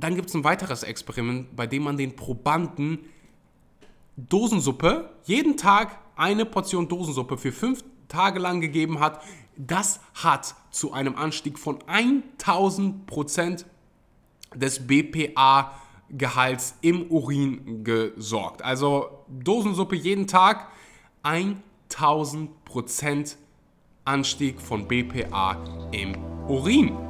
dann gibt es ein weiteres Experiment, bei dem man den Probanden Dosensuppe, jeden Tag eine Portion Dosensuppe für fünf Tage lang gegeben hat. Das hat zu einem Anstieg von 1000 Prozent des BPA-Gehalts im Urin gesorgt. Also Dosensuppe jeden Tag 1000 Prozent Anstieg von BPA im Urin.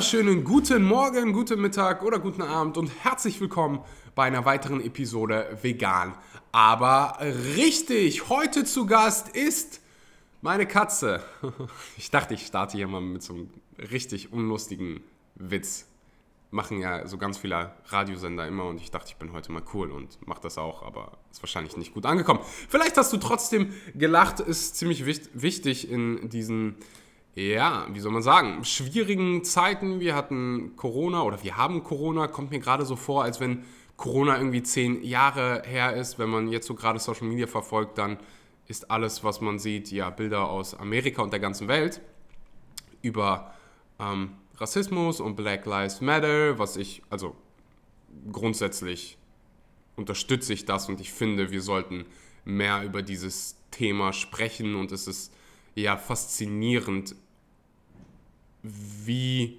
Wunderschönen guten Morgen, guten Mittag oder guten Abend und herzlich willkommen bei einer weiteren Episode Vegan. Aber richtig, heute zu Gast ist meine Katze. Ich dachte, ich starte hier mal mit so einem richtig unlustigen Witz. Machen ja so ganz viele Radiosender immer und ich dachte, ich bin heute mal cool und mache das auch, aber ist wahrscheinlich nicht gut angekommen. Vielleicht hast du trotzdem gelacht, ist ziemlich wichtig in diesen ja, wie soll man sagen, schwierigen Zeiten. Wir hatten Corona oder wir haben Corona, kommt mir gerade so vor, als wenn Corona irgendwie zehn Jahre her ist. Wenn man jetzt so gerade Social Media verfolgt, dann ist alles, was man sieht, ja, Bilder aus Amerika und der ganzen Welt über ähm, Rassismus und Black Lives Matter, was ich, also grundsätzlich unterstütze ich das und ich finde, wir sollten mehr über dieses Thema sprechen und es ist ja faszinierend, wie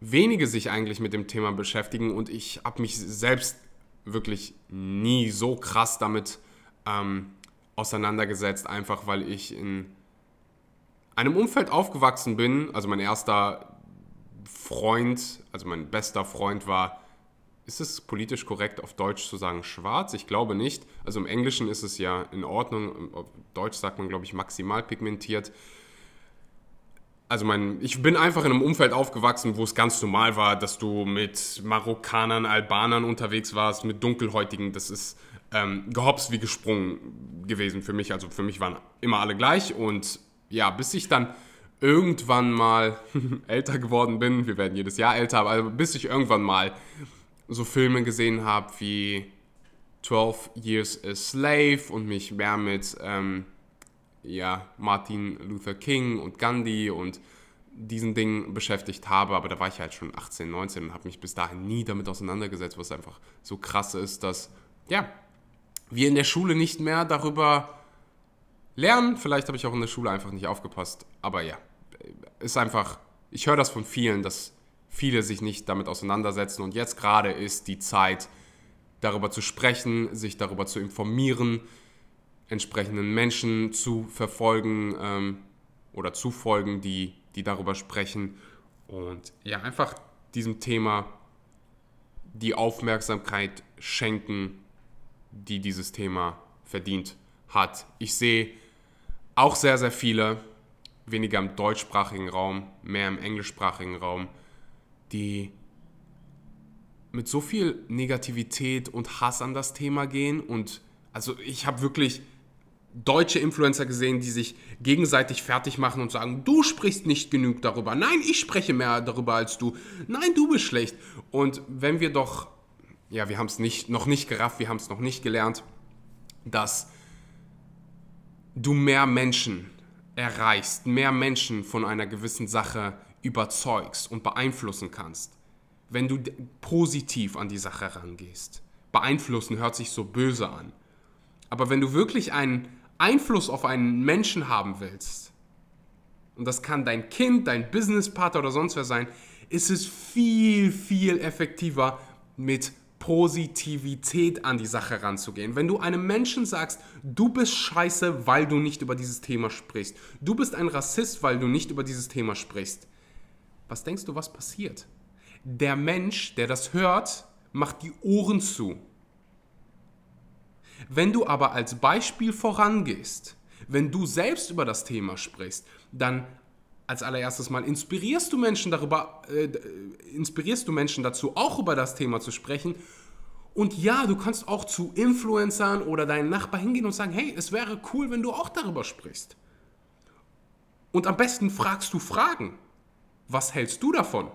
wenige sich eigentlich mit dem Thema beschäftigen und ich habe mich selbst wirklich nie so krass damit ähm, auseinandergesetzt, einfach weil ich in einem Umfeld aufgewachsen bin. Also mein erster Freund, also mein bester Freund war ist es politisch korrekt, auf Deutsch zu sagen schwarz? Ich glaube nicht. Also im Englischen ist es ja in Ordnung. Auf Deutsch sagt man, glaube ich, maximal pigmentiert. Also mein, ich bin einfach in einem Umfeld aufgewachsen, wo es ganz normal war, dass du mit Marokkanern, Albanern unterwegs warst, mit Dunkelhäutigen. Das ist ähm, gehopst wie gesprungen gewesen für mich. Also für mich waren immer alle gleich. Und ja, bis ich dann irgendwann mal älter geworden bin, wir werden jedes Jahr älter, aber bis ich irgendwann mal so Filme gesehen habe wie 12 Years a Slave und mich mehr mit ähm, ja, Martin Luther King und Gandhi und diesen Dingen beschäftigt habe, aber da war ich halt schon 18, 19 und habe mich bis dahin nie damit auseinandergesetzt, was einfach so krass ist, dass ja, wir in der Schule nicht mehr darüber lernen. Vielleicht habe ich auch in der Schule einfach nicht aufgepasst, aber ja, ist einfach, ich höre das von vielen, dass viele sich nicht damit auseinandersetzen. Und jetzt gerade ist die Zeit, darüber zu sprechen, sich darüber zu informieren, entsprechenden Menschen zu verfolgen ähm, oder zu folgen, die, die darüber sprechen. Und ja, einfach diesem Thema die Aufmerksamkeit schenken, die dieses Thema verdient hat. Ich sehe auch sehr, sehr viele, weniger im deutschsprachigen Raum, mehr im englischsprachigen Raum, die mit so viel Negativität und Hass an das Thema gehen. Und also ich habe wirklich deutsche Influencer gesehen, die sich gegenseitig fertig machen und sagen, du sprichst nicht genug darüber. Nein, ich spreche mehr darüber als du. Nein, du bist schlecht. Und wenn wir doch, ja, wir haben es nicht, noch nicht gerafft, wir haben es noch nicht gelernt, dass du mehr Menschen erreichst, mehr Menschen von einer gewissen Sache überzeugst und beeinflussen kannst, wenn du positiv an die Sache rangehst. Beeinflussen hört sich so böse an. Aber wenn du wirklich einen Einfluss auf einen Menschen haben willst, und das kann dein Kind, dein Businesspartner oder sonst wer sein, ist es viel, viel effektiver mit Positivität an die Sache ranzugehen. Wenn du einem Menschen sagst, du bist scheiße, weil du nicht über dieses Thema sprichst, du bist ein Rassist, weil du nicht über dieses Thema sprichst, was denkst du, was passiert? Der Mensch, der das hört, macht die Ohren zu. Wenn du aber als Beispiel vorangehst, wenn du selbst über das Thema sprichst, dann als allererstes mal inspirierst du Menschen darüber, äh, inspirierst du Menschen dazu, auch über das Thema zu sprechen. Und ja, du kannst auch zu Influencern oder deinen Nachbar hingehen und sagen, hey, es wäre cool, wenn du auch darüber sprichst. Und am besten fragst du Fragen. Was hältst du davon?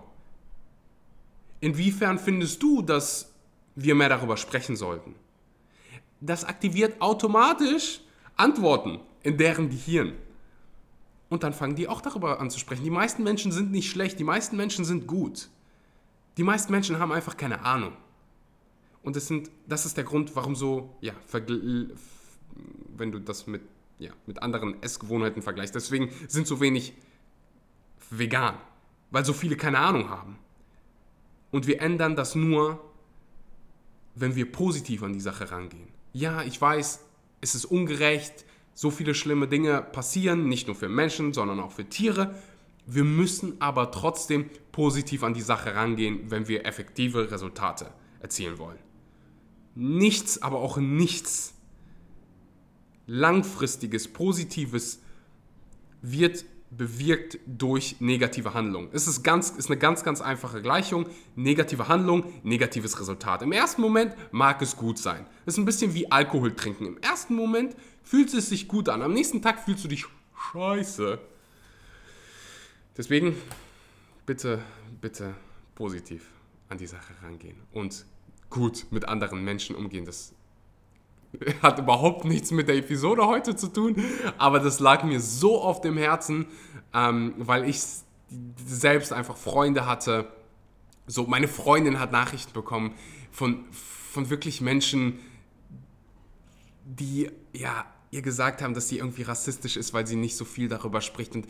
Inwiefern findest du, dass wir mehr darüber sprechen sollten? Das aktiviert automatisch Antworten in deren Gehirn. Und dann fangen die auch darüber an zu sprechen. Die meisten Menschen sind nicht schlecht, die meisten Menschen sind gut. Die meisten Menschen haben einfach keine Ahnung. Und das, sind, das ist der Grund, warum so, ja, wenn du das mit, ja, mit anderen Essgewohnheiten vergleichst. Deswegen sind so wenig vegan, weil so viele keine Ahnung haben. Und wir ändern das nur, wenn wir positiv an die Sache rangehen. Ja, ich weiß, es ist ungerecht, so viele schlimme Dinge passieren, nicht nur für Menschen, sondern auch für Tiere. Wir müssen aber trotzdem positiv an die Sache rangehen, wenn wir effektive Resultate erzielen wollen. Nichts, aber auch nichts langfristiges, positives wird bewirkt durch negative Handlung. Es ist, ganz, ist eine ganz, ganz einfache Gleichung. Negative Handlung, negatives Resultat. Im ersten Moment mag es gut sein. Es ist ein bisschen wie Alkohol trinken. Im ersten Moment fühlt es sich gut an. Am nächsten Tag fühlst du dich scheiße. Deswegen bitte, bitte positiv an die Sache rangehen und gut mit anderen Menschen umgehen. Das hat überhaupt nichts mit der Episode heute zu tun, aber das lag mir so auf dem Herzen, ähm, weil ich selbst einfach Freunde hatte. So, meine Freundin hat Nachrichten bekommen von, von wirklich Menschen, die ja ihr gesagt haben, dass sie irgendwie rassistisch ist, weil sie nicht so viel darüber spricht. Und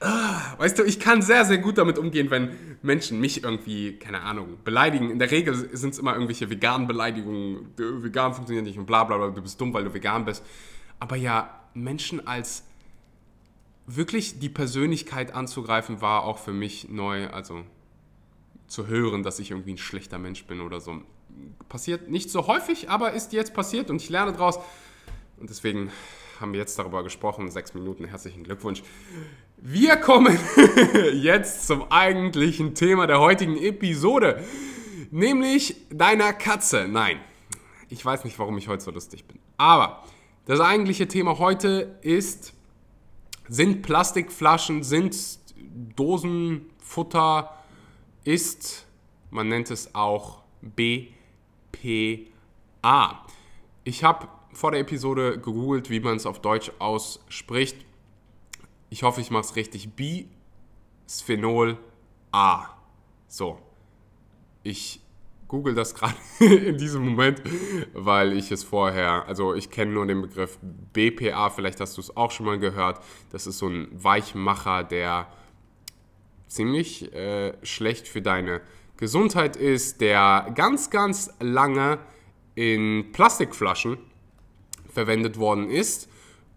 Weißt du, ich kann sehr, sehr gut damit umgehen, wenn Menschen mich irgendwie, keine Ahnung, beleidigen. In der Regel sind es immer irgendwelche veganen Beleidigungen. Vegan funktioniert nicht und bla bla bla, du bist dumm, weil du vegan bist. Aber ja, Menschen als wirklich die Persönlichkeit anzugreifen, war auch für mich neu. Also zu hören, dass ich irgendwie ein schlechter Mensch bin oder so. Passiert nicht so häufig, aber ist jetzt passiert und ich lerne draus. Und deswegen haben wir jetzt darüber gesprochen. Sechs Minuten, herzlichen Glückwunsch. Wir kommen jetzt zum eigentlichen Thema der heutigen Episode, nämlich deiner Katze. Nein, ich weiß nicht, warum ich heute so lustig bin. Aber das eigentliche Thema heute ist, sind Plastikflaschen, sind Dosenfutter, ist, man nennt es auch BPA. Ich habe vor der Episode gegoogelt, wie man es auf Deutsch ausspricht. Ich hoffe, ich mache es richtig. Bisphenol A. So. Ich google das gerade in diesem Moment, weil ich es vorher, also ich kenne nur den Begriff BPA, vielleicht hast du es auch schon mal gehört. Das ist so ein Weichmacher, der ziemlich äh, schlecht für deine Gesundheit ist, der ganz, ganz lange in Plastikflaschen verwendet worden ist.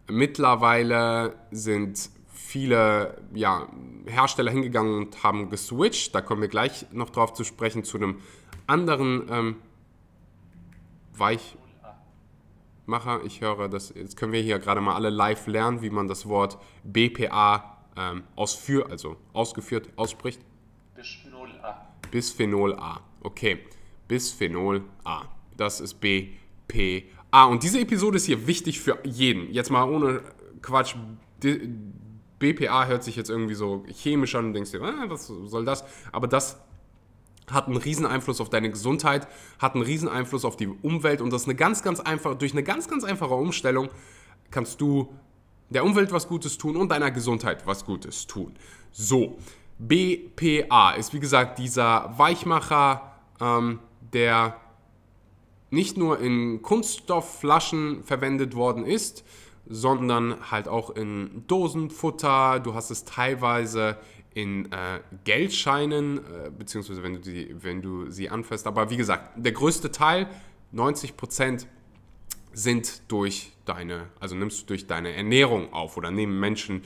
Mittlerweile sind viele ja, Hersteller hingegangen und haben geswitcht. Da kommen wir gleich noch drauf zu sprechen, zu einem anderen ähm, Weichmacher. Ich höre das, jetzt können wir hier gerade mal alle live lernen, wie man das Wort BPA ähm, ausführ, also ausgeführt ausspricht. Bisphenol A. Bisphenol A. Okay. Bisphenol A. Das ist BPA. Und diese Episode ist hier wichtig für jeden. Jetzt mal ohne Quatsch. BPA hört sich jetzt irgendwie so chemisch an und denkst dir, ah, was soll das? Aber das hat einen riesen Einfluss auf deine Gesundheit, hat einen riesen Einfluss auf die Umwelt und das ist eine ganz, ganz einfach, durch eine ganz, ganz einfache Umstellung kannst du der Umwelt was Gutes tun und deiner Gesundheit was Gutes tun. So, BPA ist wie gesagt dieser Weichmacher, ähm, der nicht nur in Kunststoffflaschen verwendet worden ist, sondern halt auch in Dosenfutter. Du hast es teilweise in äh, Geldscheinen, äh, beziehungsweise wenn du, die, wenn du sie anfasst. Aber wie gesagt, der größte Teil, 90 Prozent, sind durch deine, also nimmst du durch deine Ernährung auf oder nehmen Menschen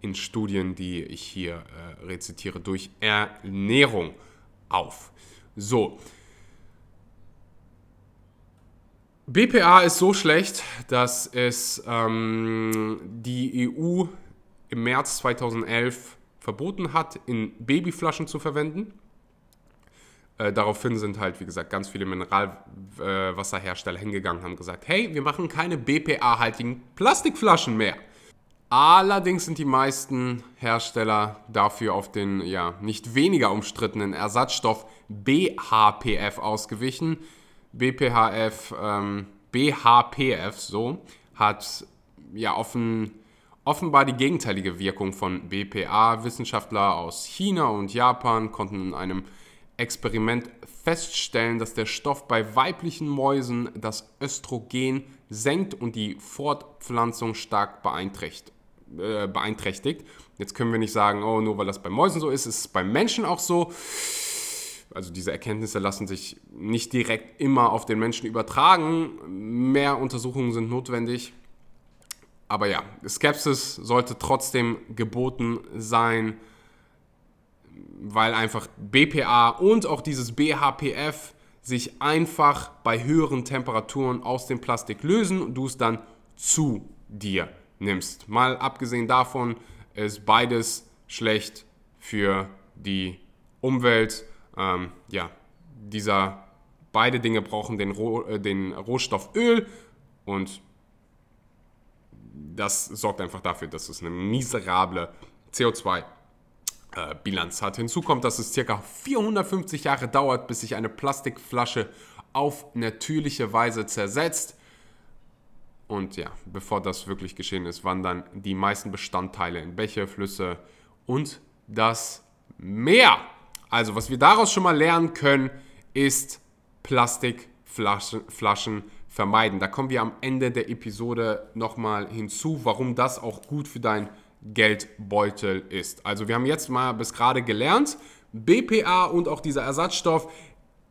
in Studien, die ich hier äh, rezitiere, durch Ernährung auf. So, BPA ist so schlecht, dass es ähm, die EU im März 2011 verboten hat, in Babyflaschen zu verwenden. Äh, daraufhin sind halt, wie gesagt, ganz viele Mineralwasserhersteller hingegangen und haben gesagt, hey, wir machen keine BPA-haltigen Plastikflaschen mehr. Allerdings sind die meisten Hersteller dafür auf den ja, nicht weniger umstrittenen Ersatzstoff BHPF ausgewichen. BPHF, ähm, BHPF so, hat ja offen, offenbar die gegenteilige Wirkung von BPA. Wissenschaftler aus China und Japan konnten in einem Experiment feststellen, dass der Stoff bei weiblichen Mäusen das Östrogen senkt und die Fortpflanzung stark beeinträchtigt. Äh, beeinträchtigt. Jetzt können wir nicht sagen, oh, nur weil das bei Mäusen so ist, ist es beim Menschen auch so. Also diese Erkenntnisse lassen sich nicht direkt immer auf den Menschen übertragen. Mehr Untersuchungen sind notwendig. Aber ja, Skepsis sollte trotzdem geboten sein, weil einfach BPA und auch dieses BHPF sich einfach bei höheren Temperaturen aus dem Plastik lösen und du es dann zu dir nimmst. Mal abgesehen davon ist beides schlecht für die Umwelt. Ähm, ja, dieser, beide Dinge brauchen den, Roh, äh, den Rohstoff Öl und das sorgt einfach dafür, dass es eine miserable CO2-Bilanz hat. Hinzu kommt, dass es ca. 450 Jahre dauert, bis sich eine Plastikflasche auf natürliche Weise zersetzt. Und ja, bevor das wirklich geschehen ist, wandern die meisten Bestandteile in Bäche, Flüsse und das Meer. Also, was wir daraus schon mal lernen können, ist Plastikflaschen Flaschen vermeiden. Da kommen wir am Ende der Episode nochmal hinzu, warum das auch gut für dein Geldbeutel ist. Also, wir haben jetzt mal bis gerade gelernt, BPA und auch dieser Ersatzstoff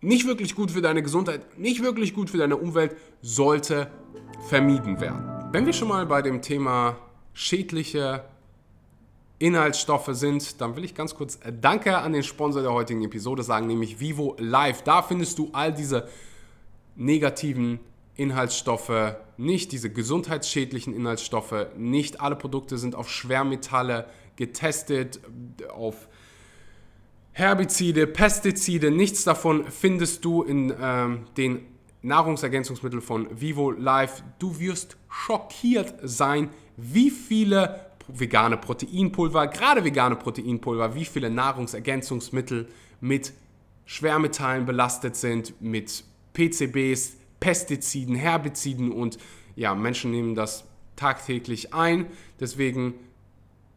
nicht wirklich gut für deine Gesundheit, nicht wirklich gut für deine Umwelt, sollte vermieden werden. Wenn wir schon mal bei dem Thema schädliche Inhaltsstoffe sind, dann will ich ganz kurz Danke an den Sponsor der heutigen Episode sagen, nämlich Vivo Live. Da findest du all diese negativen Inhaltsstoffe, nicht diese gesundheitsschädlichen Inhaltsstoffe, nicht alle Produkte sind auf Schwermetalle getestet, auf Herbizide, Pestizide, nichts davon findest du in ähm, den Nahrungsergänzungsmitteln von Vivo Life. Du wirst schockiert sein, wie viele vegane Proteinpulver, gerade vegane Proteinpulver, wie viele Nahrungsergänzungsmittel mit Schwermetallen belastet sind, mit PCBs, Pestiziden, Herbiziden und ja, Menschen nehmen das tagtäglich ein. Deswegen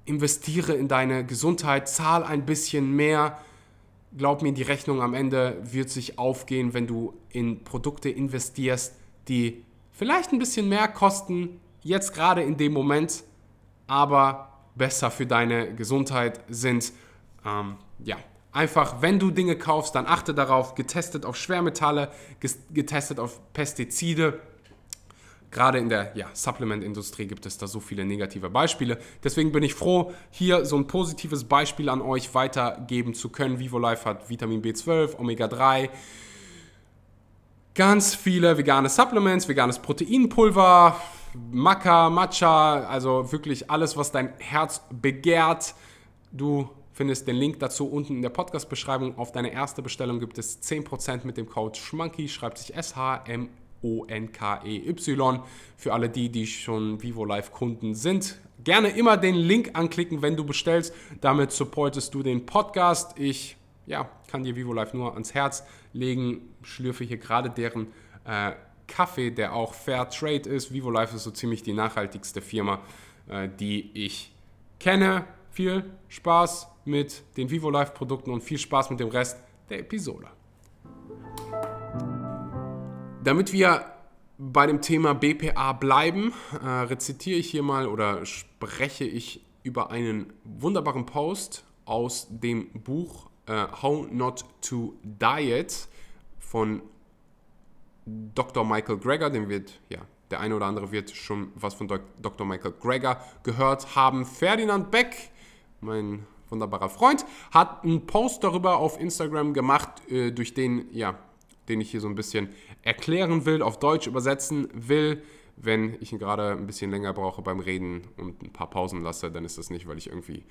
investiere in deine Gesundheit, zahl ein bisschen mehr glaub mir, die Rechnung am Ende wird sich aufgehen, wenn du in Produkte investierst, die vielleicht ein bisschen mehr kosten, jetzt gerade in dem Moment, aber besser für deine Gesundheit sind. Ähm, ja, einfach, wenn du Dinge kaufst, dann achte darauf, getestet auf Schwermetalle, getestet auf Pestizide Gerade in der ja, Supplement-Industrie gibt es da so viele negative Beispiele. Deswegen bin ich froh, hier so ein positives Beispiel an euch weitergeben zu können. VivoLife hat Vitamin B12, Omega-3, ganz viele vegane Supplements, veganes Proteinpulver, Maca, Matcha, also wirklich alles, was dein Herz begehrt. Du findest den Link dazu unten in der Podcast-Beschreibung. Auf deine erste Bestellung gibt es 10% mit dem Code SCHMANKY, schreibt sich S-H-M O-N-K-E-Y. Für alle die, die schon Vivo Live Kunden sind, gerne immer den Link anklicken, wenn du bestellst. Damit supportest du den Podcast. Ich ja, kann dir Vivo Live nur ans Herz legen. Schlürfe hier gerade deren äh, Kaffee, der auch Fair Trade ist. Vivo Live ist so ziemlich die nachhaltigste Firma, äh, die ich kenne. Viel Spaß mit den Vivo Live Produkten und viel Spaß mit dem Rest der Episode. Damit wir bei dem Thema BPA bleiben, äh, rezitiere ich hier mal oder spreche ich über einen wunderbaren Post aus dem Buch äh, How Not to Diet von Dr. Michael Greger, den wird, ja, der eine oder andere wird schon was von Dr. Michael Greger gehört haben. Ferdinand Beck, mein wunderbarer Freund, hat einen Post darüber auf Instagram gemacht, äh, durch den, ja, den ich hier so ein bisschen erklären will, auf Deutsch übersetzen will. Wenn ich ihn gerade ein bisschen länger brauche beim Reden und ein paar Pausen lasse, dann ist das nicht, weil ich irgendwie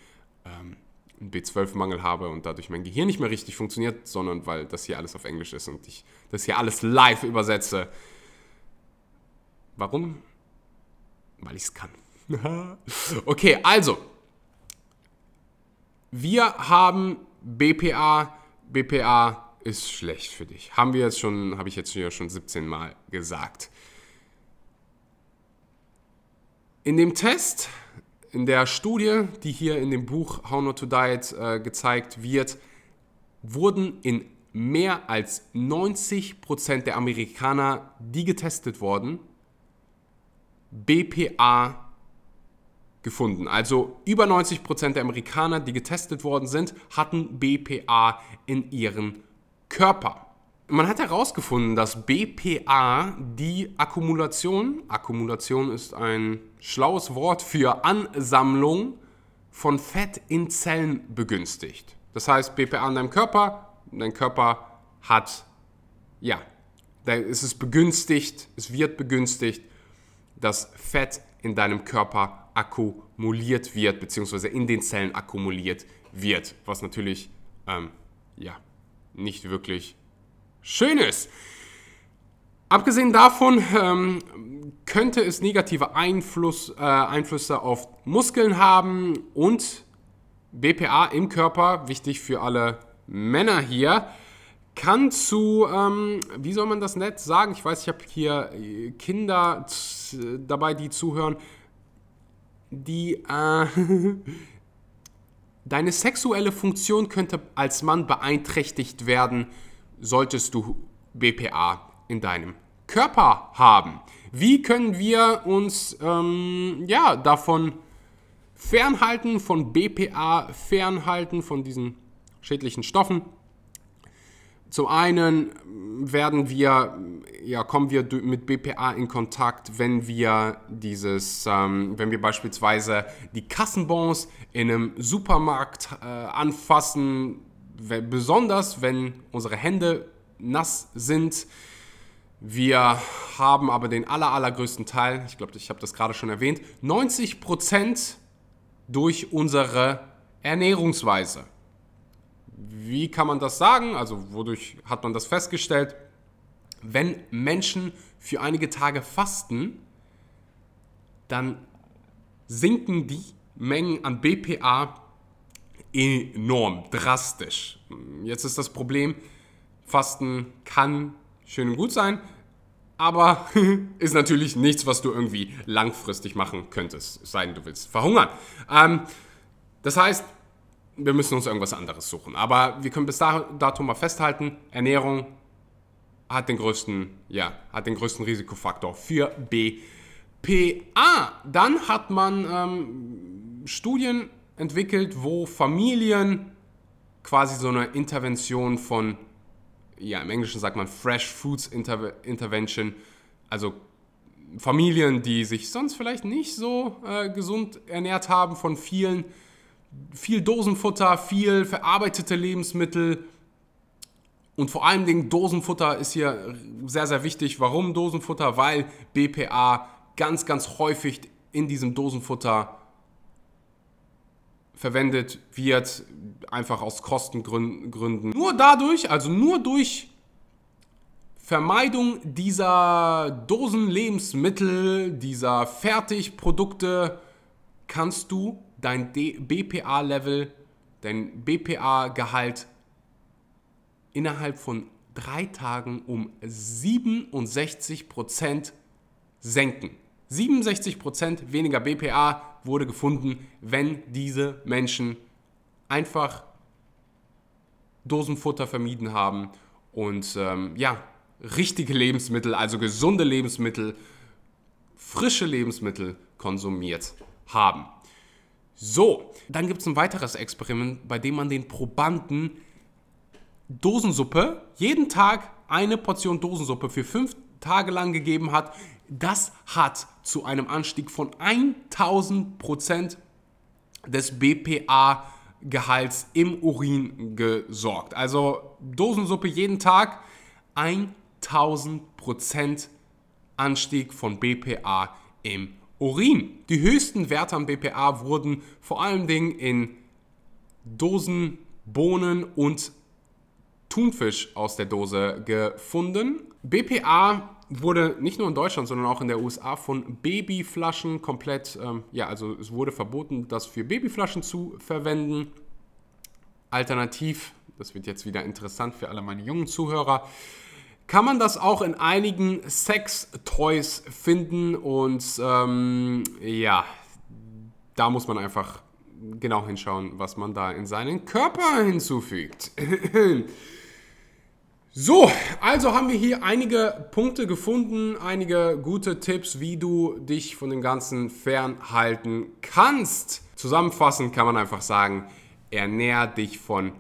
ähm, einen B12-Mangel habe und dadurch mein Gehirn nicht mehr richtig funktioniert, sondern weil das hier alles auf Englisch ist und ich das hier alles live übersetze. Warum? Weil ich es kann. okay, also. Wir haben BPA. BPA ist schlecht für dich. Haben wir jetzt schon, habe ich jetzt hier schon 17 Mal gesagt. In dem Test, in der Studie, die hier in dem Buch How Not to Diet äh, gezeigt wird, wurden in mehr als 90% der Amerikaner, die getestet wurden, BPA gefunden. Also über 90% der Amerikaner, die getestet worden sind, hatten BPA in ihrem Körper. Man hat herausgefunden, dass BPA die Akkumulation, Akkumulation ist ein schlaues Wort für Ansammlung von Fett in Zellen begünstigt. Das heißt, BPA in deinem Körper, dein Körper hat, ja, es ist begünstigt, es wird begünstigt, dass Fett in deinem Körper akkumuliert wird, beziehungsweise in den Zellen akkumuliert wird, was natürlich, ähm, ja, nicht wirklich schön ist. Abgesehen davon ähm, könnte es negative Einfluss, äh, Einflüsse auf Muskeln haben und BPA im Körper, wichtig für alle Männer hier, kann zu, ähm, wie soll man das nett sagen? Ich weiß, ich habe hier äh, Kinder dabei, die zuhören, die äh, deine sexuelle Funktion könnte als Mann beeinträchtigt werden, solltest du BPA in deinem Körper haben. Wie können wir uns ähm, ja, davon fernhalten, von BPA fernhalten, von diesen schädlichen Stoffen? Zum einen werden wir, ja, kommen wir mit BPA in Kontakt, wenn wir dieses, ähm, wenn wir beispielsweise die Kassenbons in einem Supermarkt äh, anfassen, besonders wenn unsere Hände nass sind. Wir haben aber den aller, allergrößten Teil, ich glaube, ich habe das gerade schon erwähnt, 90% durch unsere Ernährungsweise. Wie kann man das sagen? Also wodurch hat man das festgestellt? Wenn Menschen für einige Tage fasten, dann sinken die Mengen an BPA enorm, drastisch. Jetzt ist das Problem, Fasten kann schön und gut sein, aber ist natürlich nichts, was du irgendwie langfristig machen könntest, es sei denn, du willst verhungern. Ähm, das heißt, wir müssen uns irgendwas anderes suchen. Aber wir können bis dato mal festhalten, Ernährung hat den größten, ja, hat den größten Risikofaktor für BPA. Dann hat man ähm, Studien entwickelt, wo Familien quasi so eine Intervention von, ja, im Englischen sagt man Fresh Foods Inter Intervention, also Familien, die sich sonst vielleicht nicht so äh, gesund ernährt haben von vielen viel Dosenfutter, viel verarbeitete Lebensmittel und vor allem Dingen Dosenfutter ist hier sehr, sehr wichtig. Warum Dosenfutter? Weil BPA ganz, ganz häufig in diesem Dosenfutter verwendet wird, einfach aus Kostengründen. Nur dadurch, also nur durch Vermeidung dieser Dosenlebensmittel, dieser Fertigprodukte, kannst du dein BPA-Level, dein BPA-Gehalt innerhalb von drei Tagen um 67% senken. 67% weniger BPA wurde gefunden, wenn diese Menschen einfach Dosenfutter vermieden haben und ähm, ja, richtige Lebensmittel, also gesunde Lebensmittel, frische Lebensmittel konsumiert haben. So, dann gibt es ein weiteres Experiment, bei dem man den Probanden Dosensuppe, jeden Tag eine Portion Dosensuppe für fünf Tage lang gegeben hat. Das hat zu einem Anstieg von 1000% des BPA-Gehalts im Urin gesorgt. Also Dosensuppe jeden Tag 1000% Anstieg von BPA im Urin. Die höchsten Werte am BPA wurden vor allen Dingen in Dosen, Bohnen und Thunfisch aus der Dose gefunden. BPA wurde nicht nur in Deutschland, sondern auch in der USA von Babyflaschen komplett, ähm, ja, also es wurde verboten, das für Babyflaschen zu verwenden. Alternativ, das wird jetzt wieder interessant für alle meine jungen Zuhörer, kann man das auch in einigen Sex-Toys finden und ähm, ja, da muss man einfach genau hinschauen, was man da in seinen Körper hinzufügt. So, also haben wir hier einige Punkte gefunden, einige gute Tipps, wie du dich von dem Ganzen fernhalten kannst. Zusammenfassend kann man einfach sagen, ernähr dich von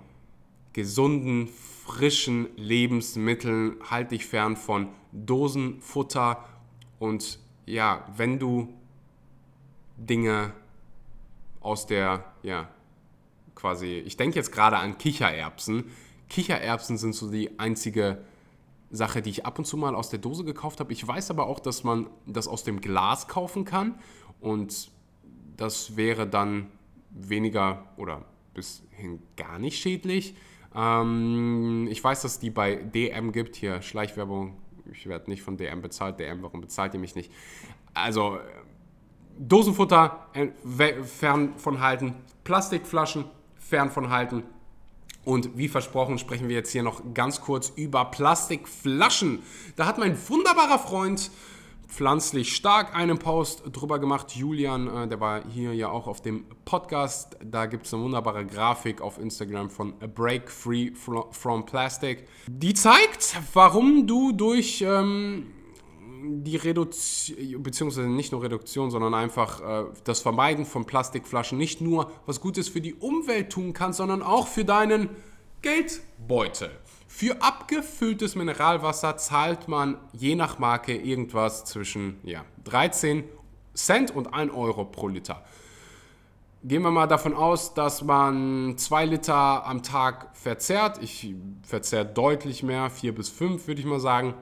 gesunden, frischen Lebensmitteln, halt dich fern von Dosenfutter und ja, wenn du Dinge aus der, ja, quasi, ich denke jetzt gerade an Kichererbsen, Kichererbsen sind so die einzige Sache, die ich ab und zu mal aus der Dose gekauft habe. Ich weiß aber auch, dass man das aus dem Glas kaufen kann und das wäre dann weniger oder bis hin gar nicht schädlich. Ähm, ich weiß, dass die bei DM gibt. Hier Schleichwerbung. Ich werde nicht von DM bezahlt. DM, warum bezahlt ihr mich nicht? Also Dosenfutter äh, fern von halten, Plastikflaschen fern von halten und wie versprochen sprechen wir jetzt hier noch ganz kurz über Plastikflaschen. Da hat mein wunderbarer Freund pflanzlich stark einen Post drüber gemacht. Julian, äh, der war hier ja auch auf dem Podcast. Da gibt es eine wunderbare Grafik auf Instagram von A Break Free from Plastic. Die zeigt, warum du durch ähm, die Reduktion, beziehungsweise nicht nur Reduktion, sondern einfach äh, das Vermeiden von Plastikflaschen nicht nur was Gutes für die Umwelt tun kannst, sondern auch für deinen Geldbeutel. Für abgefülltes Mineralwasser zahlt man je nach Marke irgendwas zwischen ja, 13 Cent und 1 Euro pro Liter. Gehen wir mal davon aus, dass man 2 Liter am Tag verzehrt. Ich verzehre deutlich mehr, 4 bis 5 würde ich mal sagen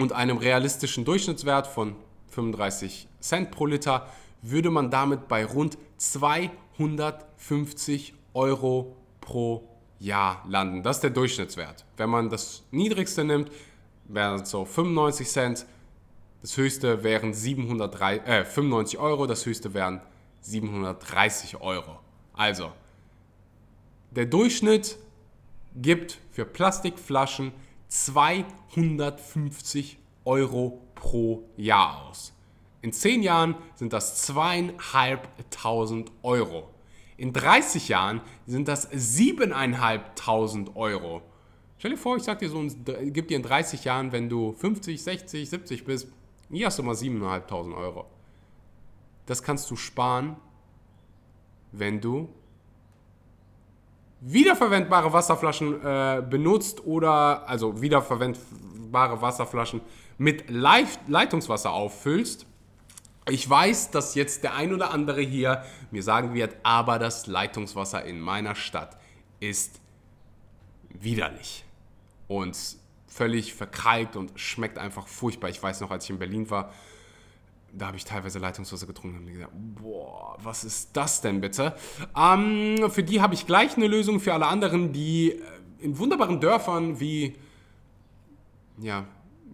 und einem realistischen Durchschnittswert von 35 Cent pro Liter würde man damit bei rund 250 Euro pro Jahr landen. Das ist der Durchschnittswert. Wenn man das niedrigste nimmt, wären es so 95 Cent. Das höchste wären 703, äh, 95 Euro, das höchste wären 730 Euro. Also, der Durchschnitt gibt für Plastikflaschen 250 Euro pro Jahr aus. In 10 Jahren sind das zweieinhalbtausend Euro. In 30 Jahren sind das 7.500 Euro. Stell dir vor, ich sag dir so, gib dir in 30 Jahren, wenn du 50, 60, 70 bist, hier hast du mal 7.500 Euro. Das kannst du sparen, wenn du wiederverwendbare Wasserflaschen äh, benutzt oder also wiederverwendbare Wasserflaschen mit Leitungswasser auffüllst. Ich weiß, dass jetzt der ein oder andere hier mir sagen wird, aber das Leitungswasser in meiner Stadt ist widerlich und völlig verkalkt und schmeckt einfach furchtbar. Ich weiß noch, als ich in Berlin war, da habe ich teilweise Leitungswasser getrunken und mir gedacht, boah, was ist das denn bitte? Ähm, für die habe ich gleich eine Lösung für alle anderen, die äh, in wunderbaren Dörfern wie, ja,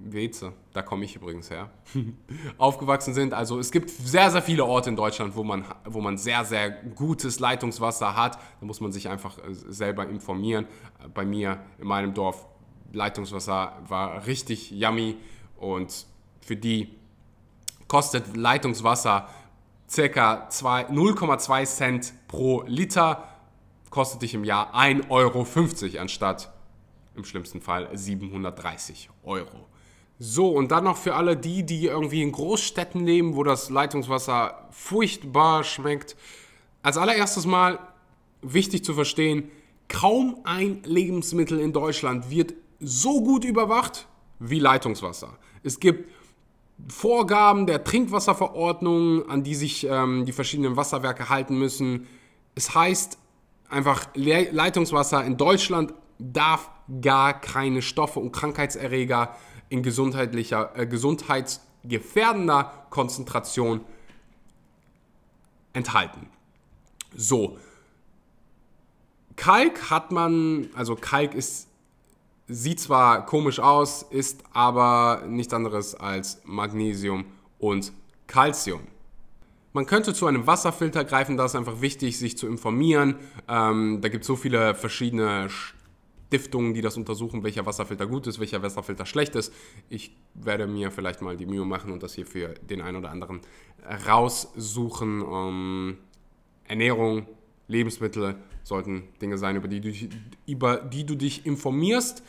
Weze, da komme ich übrigens her, aufgewachsen sind. Also es gibt sehr, sehr viele Orte in Deutschland, wo man, wo man sehr, sehr gutes Leitungswasser hat. Da muss man sich einfach äh, selber informieren. Bei mir in meinem Dorf, Leitungswasser war richtig yummy und für die kostet Leitungswasser ca. 0,2 Cent pro Liter, kostet dich im Jahr 1,50 Euro anstatt im schlimmsten Fall 730 Euro. So, und dann noch für alle die, die irgendwie in Großstädten leben, wo das Leitungswasser furchtbar schmeckt. Als allererstes mal wichtig zu verstehen, kaum ein Lebensmittel in Deutschland wird so gut überwacht wie Leitungswasser. Es gibt Vorgaben der Trinkwasserverordnung, an die sich ähm, die verschiedenen Wasserwerke halten müssen. Es heißt einfach, Le Leitungswasser in Deutschland darf gar keine Stoffe und Krankheitserreger in gesundheitlicher, äh, gesundheitsgefährdender Konzentration enthalten. So, Kalk hat man, also Kalk ist sieht zwar komisch aus, ist aber nichts anderes als Magnesium und Calcium. Man könnte zu einem Wasserfilter greifen, da ist einfach wichtig, sich zu informieren. Ähm, da gibt es so viele verschiedene Stiftungen, die das untersuchen, welcher Wasserfilter gut ist, welcher Wasserfilter schlecht ist. Ich werde mir vielleicht mal die Mühe machen und das hier für den einen oder anderen raussuchen. Ähm, Ernährung, Lebensmittel sollten Dinge sein, über die, du, über die du dich informierst.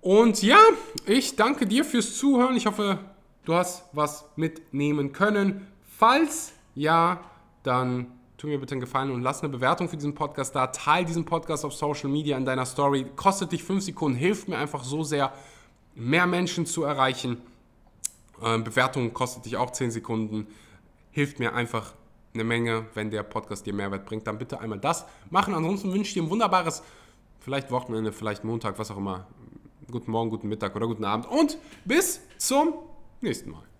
Und ja, ich danke dir fürs Zuhören. Ich hoffe, du hast was mitnehmen können. Falls ja, dann tu mir bitte einen Gefallen und lass eine Bewertung für diesen Podcast da. Teil diesen Podcast auf Social Media in deiner Story. Kostet dich 5 Sekunden, hilft mir einfach so sehr, mehr Menschen zu erreichen. Ähm, Bewertung kostet dich auch 10 Sekunden. Hilft mir einfach eine Menge, wenn der Podcast dir Mehrwert bringt. Dann bitte einmal das machen. Ansonsten wünsche ich dir ein wunderbares, vielleicht Wochenende, vielleicht Montag, was auch immer. Guten Morgen, guten Mittag oder guten Abend und bis zum nächsten Mal.